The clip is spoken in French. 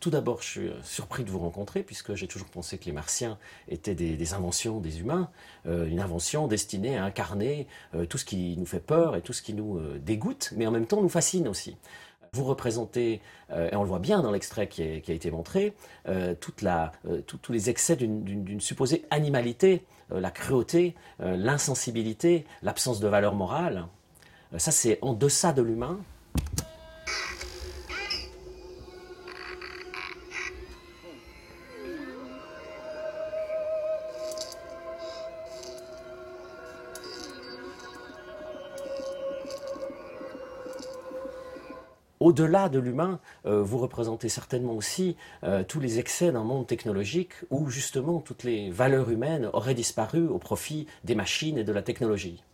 Tout d'abord, je suis euh, surpris de vous rencontrer puisque j'ai toujours pensé que les Martiens étaient des, inventions des humains, euh, une invention destinée à incarner euh, tout ce qui nous fait peur et tout ce qui nous dégoûte, mais en même temps nous fascine aussi. Vous représentez, et on le voit bien dans l'extrait qui, a été montré, tous les excès d'une supposée animalité, la cruauté, l'insensibilité, l'absence de valeur morale. ça, c'est en deçà de l'humain, au-delà de l'humain, euh, vous représentez certainement aussi euh, tous les excès d'un monde technologique où justement toutes les valeurs humaines auraient disparu au profit des machines et de la technologie.